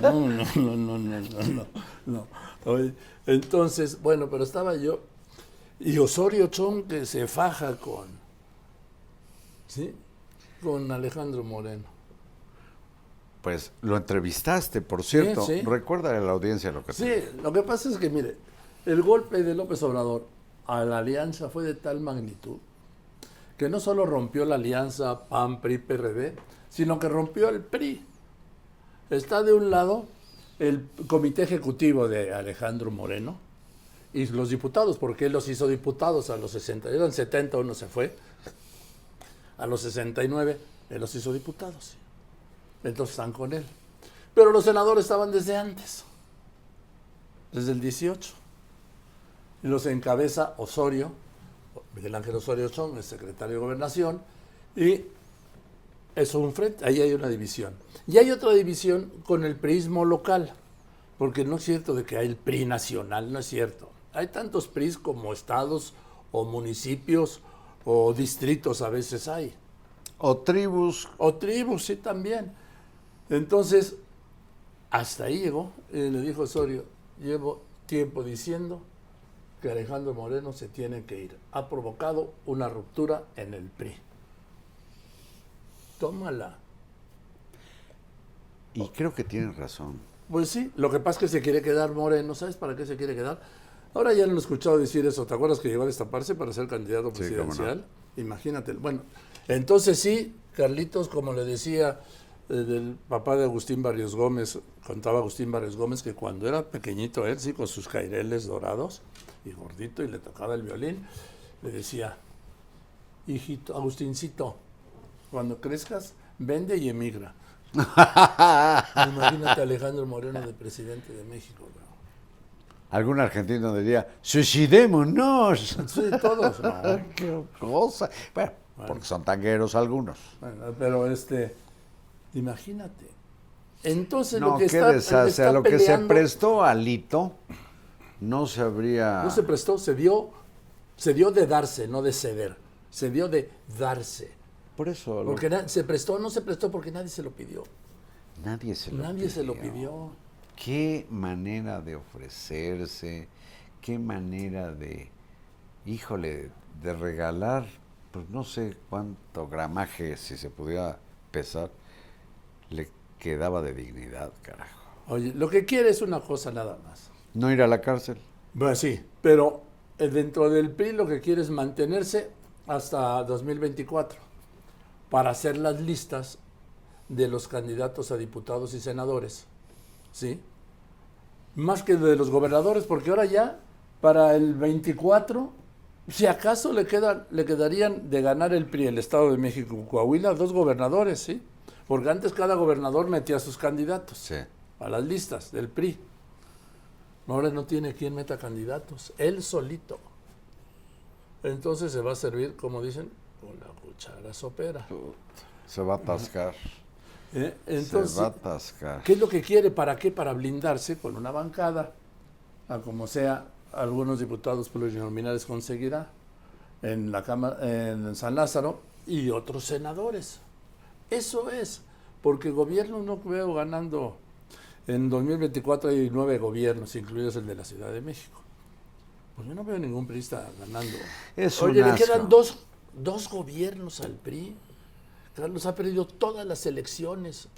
no, no, no, no, no. no entonces, bueno, pero estaba yo y Osorio Chong que se faja con, ¿sí? Con Alejandro Moreno. Pues lo entrevistaste, por cierto. sí. Recuerda a la audiencia lo que Sí, lo que pasa es que, mire, el golpe de López Obrador a la alianza fue de tal magnitud que no solo rompió la alianza PAN, PRI, PRD, sino que rompió el PRI. Está de un lado el comité ejecutivo de Alejandro Moreno y los diputados, porque él los hizo diputados a los 60, eran 70, uno se fue, a los 69, él los hizo diputados. Entonces están con él. Pero los senadores estaban desde antes desde el 18. Y los encabeza Osorio, Miguel Ángel Osorio Chong, el secretario de Gobernación, y eso un frente, ahí hay una división. Y hay otra división con el prismo local, porque no es cierto de que hay el PRI nacional, no es cierto. Hay tantos PRIs como estados o municipios o distritos a veces hay. O tribus. O tribus, sí, también. Entonces, hasta ahí llegó. Y le dijo Osorio, llevo tiempo diciendo que Alejandro Moreno se tiene que ir. Ha provocado una ruptura en el PRI. Tómala. Y creo que tienes razón. Pues sí, lo que pasa es que se quiere quedar Moreno. ¿Sabes para qué se quiere quedar? Ahora ya lo he escuchado decir eso. ¿Te acuerdas que llegó a destaparse para ser candidato Sí, cómo no. presidencial? Imagínate. Bueno, entonces sí, Carlitos, como le decía eh, del papá de Agustín Barrios Gómez, contaba Agustín Barrios Gómez que cuando era pequeñito él, sí, con sus caireles dorados y gordito y le tocaba el violín, le decía, hijito, Agustincito, cuando crezcas, vende y emigra. [laughs] Imagínate a Alejandro Moreno de presidente de México. ¿no? Algún argentino diría, suicidémonos. Sí, todos. [laughs] Qué cosa. Bueno, porque son tangueros algunos. Bueno, pero este, imagínate. Entonces No, lo que está, A lo que se prestó Alito, no se habría... No se prestó, se dio, se dio de darse, no de ceder. Se dio de darse. Por eso lo- Porque se prestó, no se prestó porque nadie se lo pidió. nadie se lo Nadie se lo pidió. Qué manera de ofrecerse, qué manera de, híjole, de regalar, pues no sé cuánto gramaje, si se pudiera pesar, le quedaba de dignidad, carajo. Oye, lo que quiere es una cosa nada más. No ir a la cárcel. Bueno, sí, pero eh, dentro del PRI lo que quiere es mantenerse hasta 2024 para hacer las listas de los candidatos a diputados y senadores, ¿sí? Más que de los gobernadores, porque ahora ya para el 24, si acaso le quedan, le quedarían de ganar el PRI, el Estado de México, Coahuila, dos gobernadores, ¿sí? Porque antes cada gobernador metía a sus candidatos Sí. a las listas del PRI. Ahora no tiene quien meta candidatos, él solito. Entonces se va a servir, como dicen, la cuchara sopera. Se va a atascar. ¿eh? se Entonces, va a atascar. ¿qué es lo que quiere? ¿Para qué? Para blindarse con una bancada, a como sea, algunos diputados plurinominales conseguirá en la Cámara, en San Lázaro y otros senadores. Eso es, porque gobierno no veo ganando. En 2024 hay nueve gobiernos, incluidos el de la Ciudad de México. Pues yo no veo ningún priista ganando. Es Oye, le quedan dos, dos gobiernos al PRI. Carlos ha perdido todas las elecciones.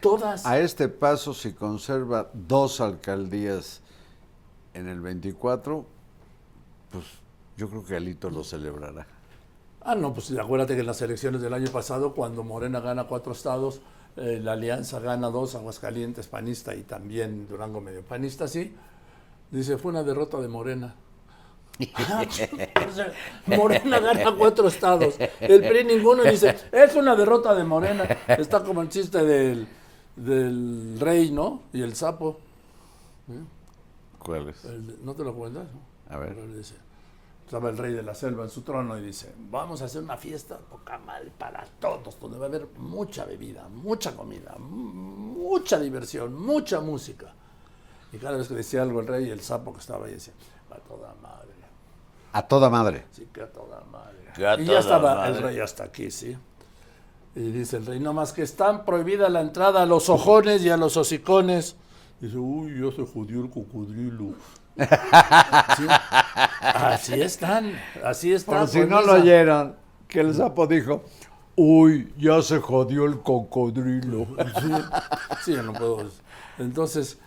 Todas. A este paso, si conserva dos alcaldías en el 24, pues yo creo que Alito lo celebrará. Ah, no, pues acuérdate que en las elecciones del año pasado, cuando Morena gana cuatro estados, eh, la Alianza gana dos, Aguascalientes panista y también Durango medio panista, sí. Dice, fue una derrota de Morena. [laughs] O sea, Morena gana cuatro estados. El PRI ninguno dice, [laughs] es una derrota de Morena. Está como el chiste del, del rey, ¿no? Y el sapo. ¿Cuál es? El- ¿No te lo cuentas? A ver. Pero dice, estaba el rey de la selva en su trono y dice, vamos a hacer una fiesta poca mal para todos, donde va a haber mucha bebida, mucha comida, mu- mucha diversión, mucha música. Y cada vez que decía algo el rey, el sapo que estaba ahí decía, a toda madre, A toda madre. sí que a toda madre. Que a y toda ya estaba madre. el rey hasta aquí, sí. Y dice el rey, no más que están prohibida la entrada a los ojones y a los hocicones. Dice, uy, ya se jodió el cocodrilo. [laughs] Sí. Así están, así están. Por si no esa- lo oyeron, que el sapo dijo, uy, ya se jodió el cocodrilo. Sí, sí, yo no puedo. Entonces,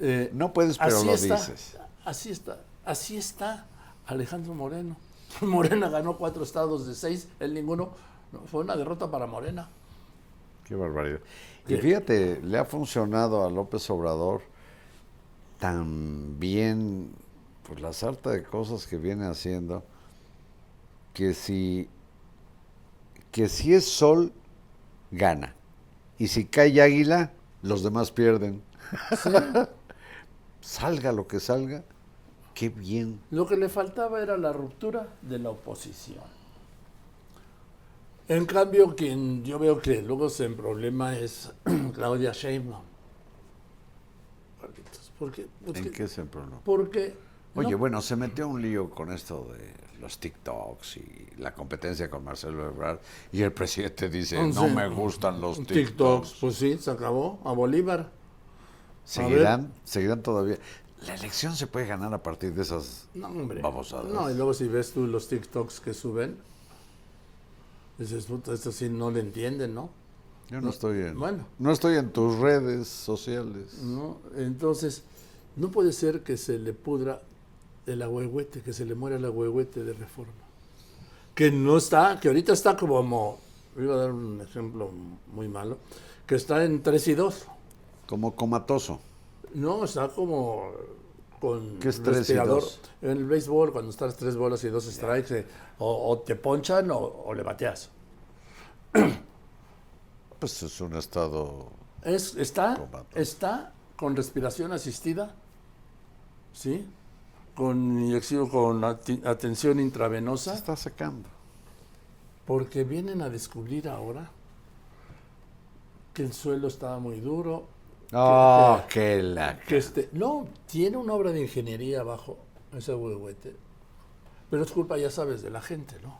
eh, No puedes, pero así lo está, dices. Así está, así está Alejandro Moreno. [laughs] Morena ganó cuatro estados de seis, él ninguno. No, fue una derrota para Morena. Qué barbaridad. Y fíjate, le ha funcionado a López Obrador tan bien, pues la sarta de cosas que viene haciendo, que si, que si es sol, gana. Y si cae águila, los demás pierden. [laughs] salga lo que salga, qué bien. Lo que le faltaba era la ruptura de la oposición. En cambio, quien yo veo que luego se problema es [clears throat] Claudia Sheinbaum. ¿Por qué? Porque, ¿En qué se problema? porque Oye, no- bueno, se metió un lío con esto de los TikToks y la competencia con Marcelo Ebrard y el [laughs] presidente dice, no me gustan los TikToks, TikToks. pues sí, se acabó. A Bolívar. ¿Seguirán? ¿Seguirán todavía? La elección se puede ganar a partir de esas No, hombre. babosadas. No, y luego si ves tú los TikToks que suben, dices, puta, esto sí no le entienden, ¿no? Yo no estoy en, Bueno. no estoy en tus redes sociales. ¿no? Entonces, no puede ser que se le pudra el agüehuete, que se le muera el agüehuete de reforma. Que no está, que ahorita está como, iba a dar un ejemplo muy malo, que está en 3 y 2. Como comatoso. No, está como con ¿Qué respirador. En el béisbol, cuando estás tres bolas y dos strikes, eh, o, o te ponchan o, o le bateas. [clears throat] Pues es un estado... Es, está, está con respiración asistida, ¿sí? Con inyección, con atención Se intravenosa, está secando. porque vienen a descubrir ahora que el suelo estaba muy duro, ¡Oh, qué la... que este, no, tiene una obra de ingeniería abajo, ese huehuete, pero es culpa, ya sabes, de la gente, ¿no?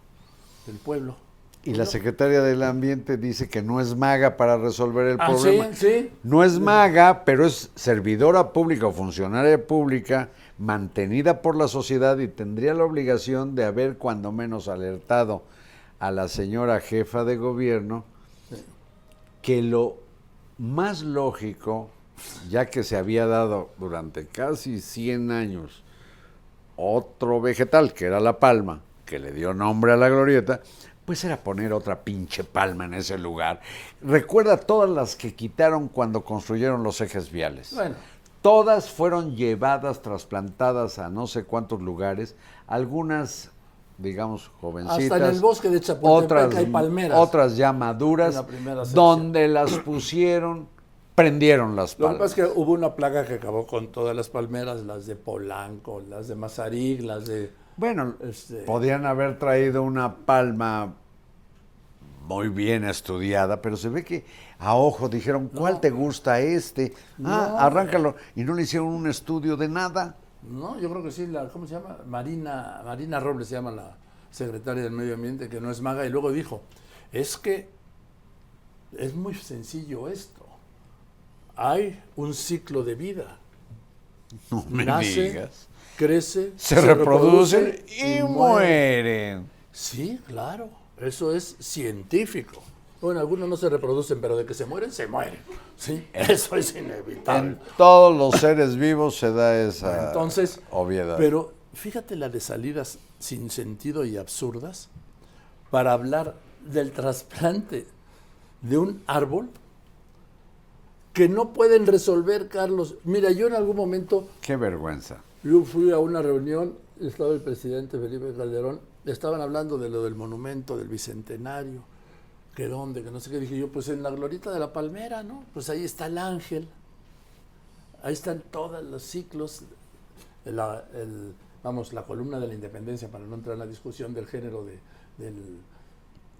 Del pueblo. Y la secretaria del Ambiente dice que no es maga para resolver el Ah, problema. sí, sí. No es maga, pero es servidora pública o funcionaria pública mantenida por la sociedad y tendría la obligación de haber cuando menos alertado a la señora jefa de gobierno que lo más lógico, ya que se había dado durante casi 100 años otro vegetal, que era la palma, que le dio nombre a la glorieta, pues era poner otra pinche palma en ese lugar. Recuerda todas las que quitaron cuando construyeron los ejes viales. Bueno. Todas fueron llevadas, trasplantadas a no sé cuántos lugares, algunas, digamos, jovencitas. Hasta en el bosque de Chapultepec otras, hay palmeras. Otras ya maduras, la donde las pusieron, prendieron las Lo que palmas. pasa es que hubo una plaga que acabó con todas las palmeras, las de Polanco, las de Mazarik, las de... Bueno, Este- podían haber traído una palma muy bien estudiada, pero se ve que a ojo dijeron, ¿cuál te gusta este? Ah, No. arráncalo. Y no le hicieron un estudio de nada. No, yo creo que sí, la, ¿cómo se llama? Marina, Marina Robles se llama la secretaria del Medio Ambiente, que no es maga, y luego dijo, es que es muy sencillo esto. Hay un ciclo de vida. [laughs] No me Nace, digas. crece, Se, reproducen y, mueren. Sí, claro, eso es científico. Bueno, algunos no se reproducen, pero de que se mueren, se mueren. Sí, eso es inevitable. En todos los seres vivos se da esa Entonces, obviedad. pero fíjate la de salidas sin sentido y absurdas para hablar del trasplante de un árbol que no pueden resolver, Carlos. Mira, yo en algún momento, Qué vergüenza. yo fui a una reunión, estaba el presidente Felipe Calderón, estaban hablando de lo del monumento del Bicentenario, que dónde, que no sé qué, dije yo, pues en la glorita de la Palmera, ¿no? Pues ahí está el ángel, ahí están todos los ciclos, la, el- vamos, la columna de la independencia, para no entrar en la discusión del género de, del-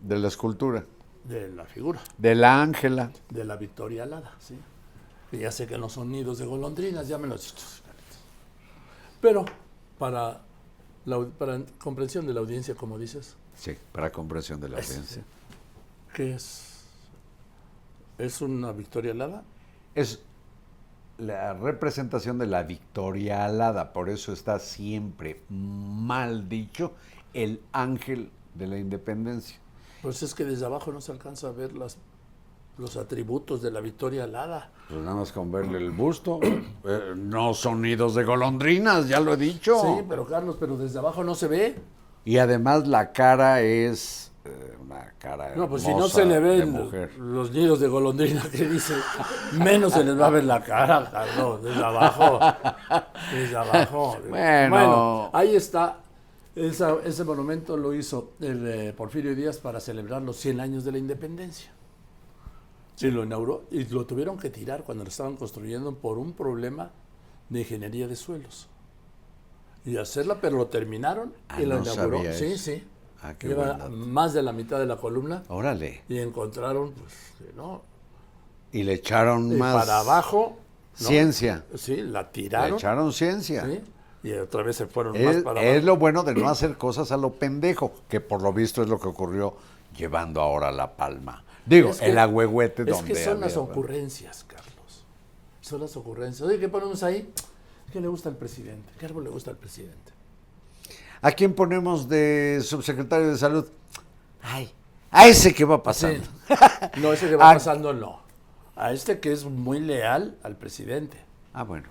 De la escultura. de la figura. De la Ángela. de la Victoria Alada, ¿sí? Que ya sé que no son nidos de golondrinas, ya me lo has dicho. Pero para, la, para comprensión de la audiencia, como dices, Sí, para comprensión de la Es- audiencia. ¿Qué es? ¿Es una Victoria Alada? Es la representación de la Victoria Alada, por eso está siempre mal dicho el ángel de la independencia. Pues es que desde abajo no se alcanza a ver las, los atributos de la Victoria Alada. Pues nada más con verle el busto. [clears throat] eh, no son nidos de golondrinas, ya lo he dicho. Sí, pero Carlos, pero desde abajo no se ve. Y además la cara es una cara No, pues si no se le ven los nidos de golondrina que dice, menos se les va a ver la cara, Carlos, desde abajo. Desde abajo. Bueno. ahí está. Esa- ese monumento lo hizo el, eh, Porfirio Díaz para celebrar los 100 años de la independencia. Sí, lo inauguró y lo tuvieron que tirar cuando lo estaban construyendo por un problema de ingeniería de suelos. Y hacerla, pero lo terminaron Ah, y lo no inauguró. Sí, sí. Ah, qué Lleva más de la mitad de la columna Órale. y encontraron, pues, que no. Y le echaron Y más para abajo. ¿no? ciencia. Sí, la Le tiraron. echaron ciencia. ¿sí? Y otra vez se fueron más Es, para es abajo. lo bueno de no hacer cosas a lo pendejo, que por lo visto es lo que ocurrió llevando ahora la palma. Digo, Es que- el agüehuete Es donde que son las ocurrencias, Carlos. Son las ocurrencias. Oye, ¿qué ponemos ahí? ¿Qué le gusta al presidente? ¿Qué árbol le gusta al presidente? ¿A quién ponemos de subsecretario de salud? Ay, a ese que va pasando. Sí. No, ese que va [laughs] Ah. pasando no. A este que es muy leal al presidente. Ah, bueno.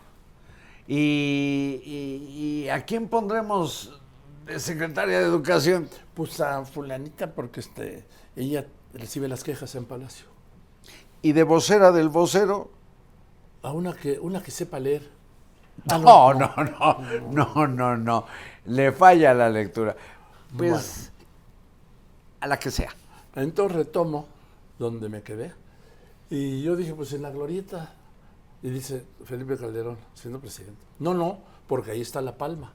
¿Y, y- y a quién pondremos de secretaria de educación? Pues a fulanita porque este, ella recibe las quejas en Palacio. ¿Y de vocera del vocero? A una que, una que sepa leer. Ah, No, no, no, no, no, no. Le falla la lectura. Pues, a la que sea. Entonces retomo donde me quedé. Y yo dije, pues en la glorieta. Y dice Felipe Calderón, siendo presidente. No, no, porque ahí está La Palma.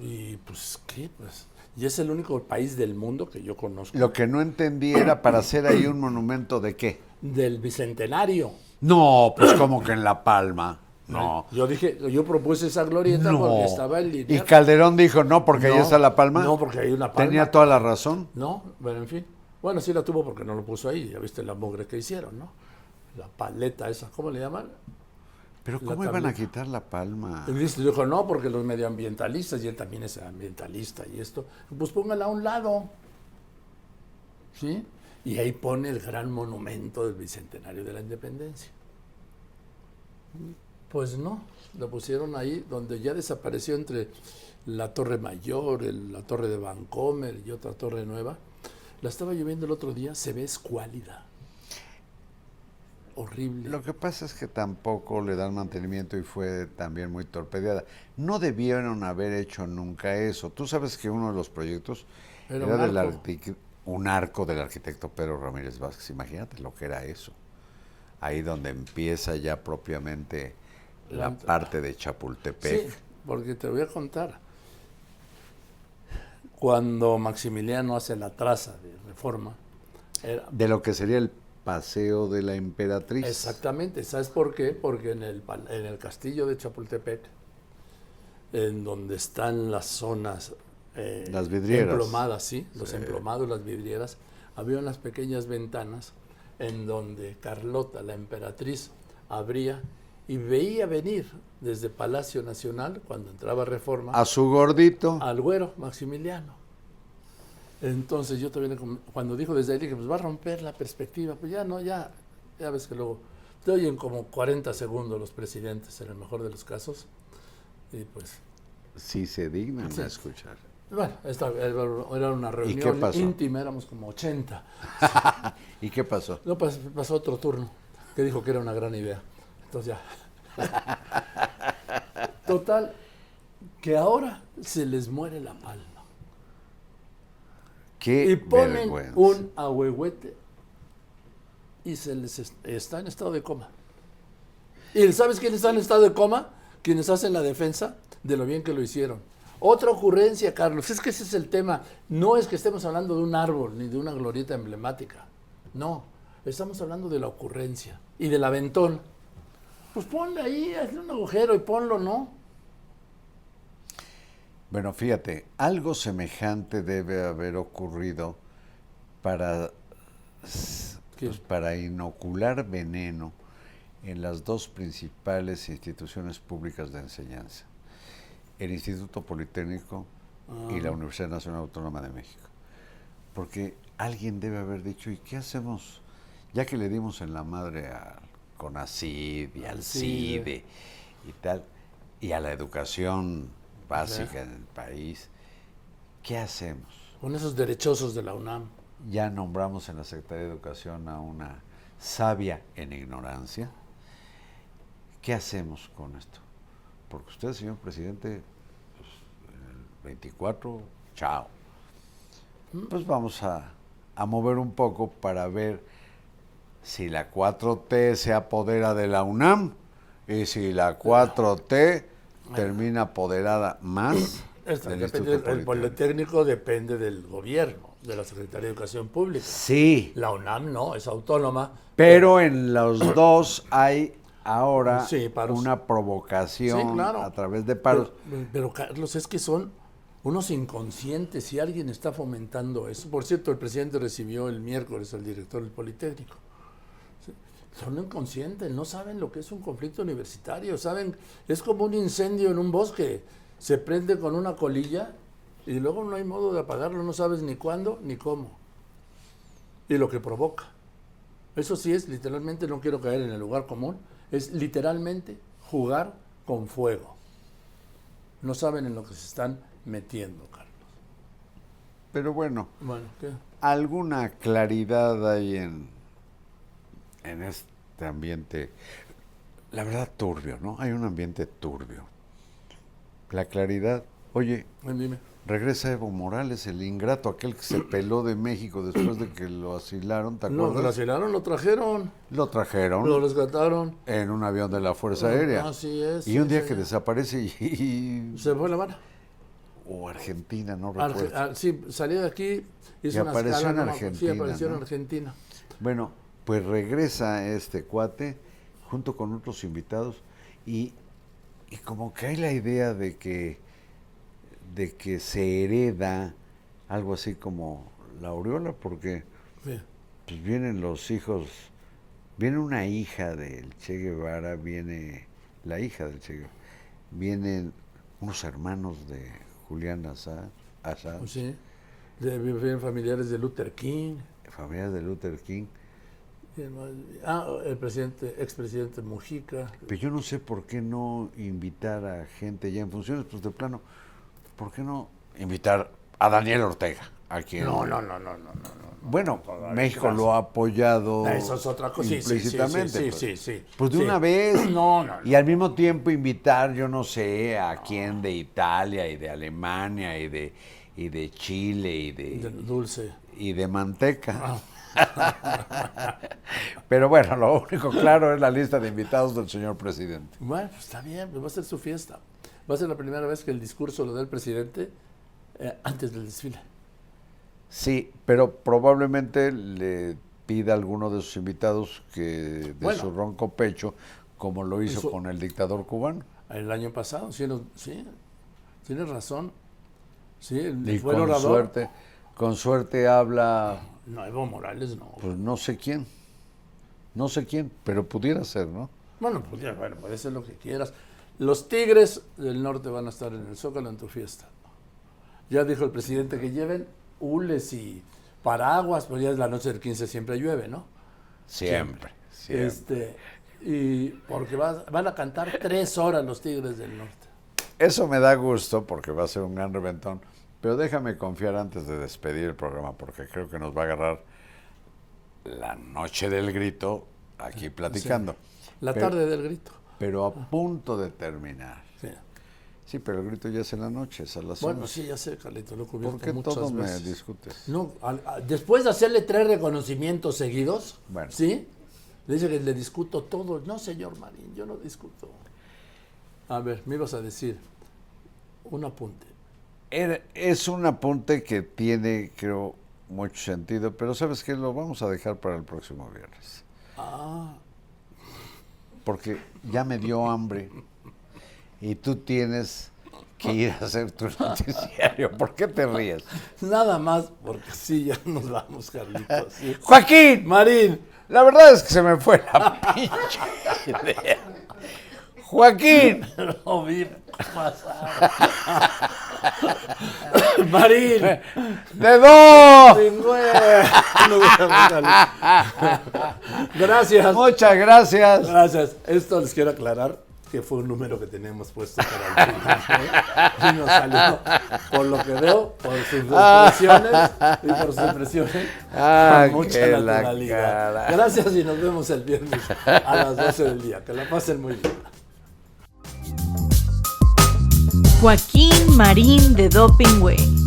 Y pues, ¿qué? Pues, y es el único país del mundo que yo conozco. Lo que no entendí era para hacer ahí un monumento de qué. Del bicentenario. No, pues como que en La Palma. No. Yo dije, yo propuse esa glorieta No. porque estaba en Y línea. Calderón dijo, no, porque ahí está La Palma. No, porque hay una palma. Tenía toda la razón. No, bueno, en fin. Bueno, sí la tuvo porque no lo puso ahí. Ya viste la mugre que hicieron, ¿no? La paleta esa, ¿cómo le llaman? Pero La ¿cómo iban a quitar La Palma? Y dijo, no, porque los medioambientalistas, y él también es ambientalista y esto, pues póngala a un lado. ¿Sí? Y ahí pone el gran monumento del Bicentenario de la Independencia. Pues no, lo pusieron ahí donde ya desapareció entre la Torre Mayor, el- la Torre de Vancomer y otra torre nueva. La estaba lloviendo el otro día, se ve escuálida. Horrible. Lo que pasa es que tampoco le dan mantenimiento y fue también muy torpedeada. No debieron haber hecho nunca eso. Tú sabes que uno de los proyectos Era era, un del arco. un arco del arquitecto Pedro Ramírez Vázquez. Imagínate lo que era eso. Ahí donde empieza ya propiamente la parte de Chapultepec. Sí, porque te voy a contar. Cuando Maximiliano hace la traza de reforma, era- De lo que sería el paseo de la emperatriz. exactamente, ¿sabes por qué? Porque en el, en el castillo de Chapultepec, en donde están las zonas eh, Las vidrieras. emplomadas, sí, los emplomados, las vidrieras, había unas pequeñas ventanas en donde Carlota, la emperatriz, abría y veía venir desde Palacio Nacional, cuando entraba Reforma, A su gordito. al güero Maximiliano. Entonces yo también, cuando dijo desde ahí, dije, pues va a romper la perspectiva. Pues ya no, ya, ya ves que luego te oyen como 40 segundos los presidentes, en el mejor de los casos. Y pues, Si se dignan Sí. a escuchar. bueno, esta era una reunión íntima, éramos como 80. [laughs] ¿Y qué pasó? No, pas- pasó otro turno. que dijo que era una gran idea. Entonces ya. [laughs] Total, que ahora se les muere la palma. Qué y ponen vergüenza. un ahuehuete y se les est- está en estado de coma. ¿Y sabes quiénes están en estado de coma? Quienes hacen la defensa de lo bien que lo hicieron. Otra ocurrencia, Carlos, es que ese es el tema. No es que estemos hablando de un árbol ni de una glorieta emblemática. No, estamos hablando de la ocurrencia y del aventón. Pues ponle ahí, hazle un agujero y ponlo, ¿no? Bueno, fíjate, algo semejante debe haber ocurrido para, pues, para inocular veneno en las dos principales instituciones públicas de enseñanza, el Instituto Politécnico y la Universidad Nacional Autónoma de México. Porque alguien debe haber dicho, ¿y qué hacemos? Ya que le dimos en la madre al CONACID y al Al CIDE. CIDE y tal, y a la educación básica en el país, ¿qué hacemos? Con esos derechosos de la UNAM. Ya nombramos en la Secretaría de Educación a una sabia en ignorancia. ¿Qué hacemos con esto? Porque usted, señor presidente, pues, en el 24, chao. Pues vamos a, a mover un poco para ver si la 4T se apodera de la UNAM y si la 4T termina apoderada más [clears throat] Esto del depende- el Politécnico depende del gobierno, de la Secretaría de Educación Pública. Sí, La UNAM no, es autónoma. Pero en los [clears throat] dos hay ahora Sí, una provocación Sí, claro. a través de paros. Pero, pero, Carlos, es que son unos inconscientes si alguien está fomentando eso. Por cierto, el presidente recibió el miércoles al director del Politécnico. Son inconscientes, no saben lo que es un conflicto universitario, saben, es como un incendio en un bosque, se prende con una colilla y luego no hay modo de apagarlo, no sabes ni cuándo ni cómo. Y lo que provoca. Eso sí es literalmente, no quiero caer en el lugar común, es literalmente jugar con fuego. No saben en lo que se están metiendo, Carlos. Pero bueno, Bueno, ¿qué? alguna claridad hay en, en este ambiente, la verdad turbio, ¿no? Hay un ambiente turbio. La claridad, oye, dime. regresa Evo Morales, el ingrato, aquel que se peló de México después de que lo asilaron, ¿te No, lo acuerdas? asilaron, lo trajeron, Lo trajeron lo rescataron. en un avión de la Fuerza Aérea. Así es. Y un día sí. que desaparece y, Se fue la mano. o Argentina, no Arge- recuerdo. ah, sí, salió de aquí, hizo Y una apareció escala, en no Sí, Argentina, apareció ¿no? en Argentina. Bueno, pues regresa este cuate junto con otros invitados y, y como que hay la idea de que de que se hereda algo así como la aureola porque pues vienen los hijos, viene una hija del Che Guevara, viene la hija del Che Guevara, vienen unos hermanos de Julián Assad, Assad, Pues sí. De, familiares de Luther King. familias de Luther King. Ah, el presidente, expresidente Mujica. Pero yo no sé por qué no invitar a gente ya en funciones, pues de plano, ¿por qué no invitar a Daniel Ortega? A quien, No, no, no, no, no, no. no. Bueno, México lo ha apoyado Eso es otra cosa. Sí, sí, sí, implícitamente. sí, pues. sí, sí, Pues de una vez. [clears throat] No, no, no. Y al mismo tiempo invitar, yo no sé, a quién de Italia y de Alemania y de, y de Chile y De de, Dulce. y de manteca. Ah. [laughs] Pero bueno, lo único claro es la lista de invitados del señor presidente. Bueno, pues está bien, pues va a ser su fiesta. Va a ser la primera vez que el discurso lo da el presidente eh, antes del desfile. Sí, pero probablemente le pida a alguno de sus invitados que de Bueno. su ronco pecho, como lo hizo Eso- con el dictador cubano. El año pasado, sí, sí, tienes razón. Sí, el- Y fue el con orador. suerte, con suerte habla, No, Evo Morales no. pues no sé quién, no sé quién, pero pudiera ser, ¿no? Bueno, ya, bueno, puede ser lo que quieras. Los Tigres del Norte van a estar en el Zócalo en tu fiesta. Ya dijo el presidente que lleven hules y paraguas, pues ya es la noche del 15, siempre llueve, ¿no? Siempre, siempre. Este, y porque va- van a cantar tres horas los Tigres del Norte. Eso me da gusto porque va a ser un gran reventón, pero déjame confiar antes de despedir el programa porque creo que nos va a agarrar la noche del grito aquí platicando. La Pero- tarde del grito. Pero a punto de terminar. Sí. Sí, pero el grito ya es en la noche, es a las Bueno, 11. sí, ya sé, Carlito, lo cubierto ¿Por qué muchas todo me discutes? No, a- después de hacerle tres reconocimientos seguidos, Bueno. ¿sí? Le dice que le discuto todo. No, señor Marín, yo no discuto. A ver, me ibas a decir un apunte. Es un apunte que tiene, creo, mucho sentido, pero ¿sabes qué? Lo vamos a dejar para el próximo viernes. Ah, Porque ya me dio hambre y tú tienes que ir a hacer tu [laughs] noticiario. ¿Por qué te ríes? nada más, porque sí, ya nos vamos, Carlitos. sí. [laughs] Joaquín, Marín, la verdad es que se me fue la [laughs] pinche idea. Joaquín, no vi pasar. [laughs] Marín, de dos. Gracias. Muchas gracias. Gracias. Esto les quiero aclarar que fue un número que teníamos puesto para el final. ¿eh? Y nos salió, por lo que veo, por sus expresiones y por sus impresiones, Ah, con mucha la naturalidad. Gracias y nos vemos el viernes a las 12 del día. Que la pasen muy bien. Joaquín Marín de Doping Way.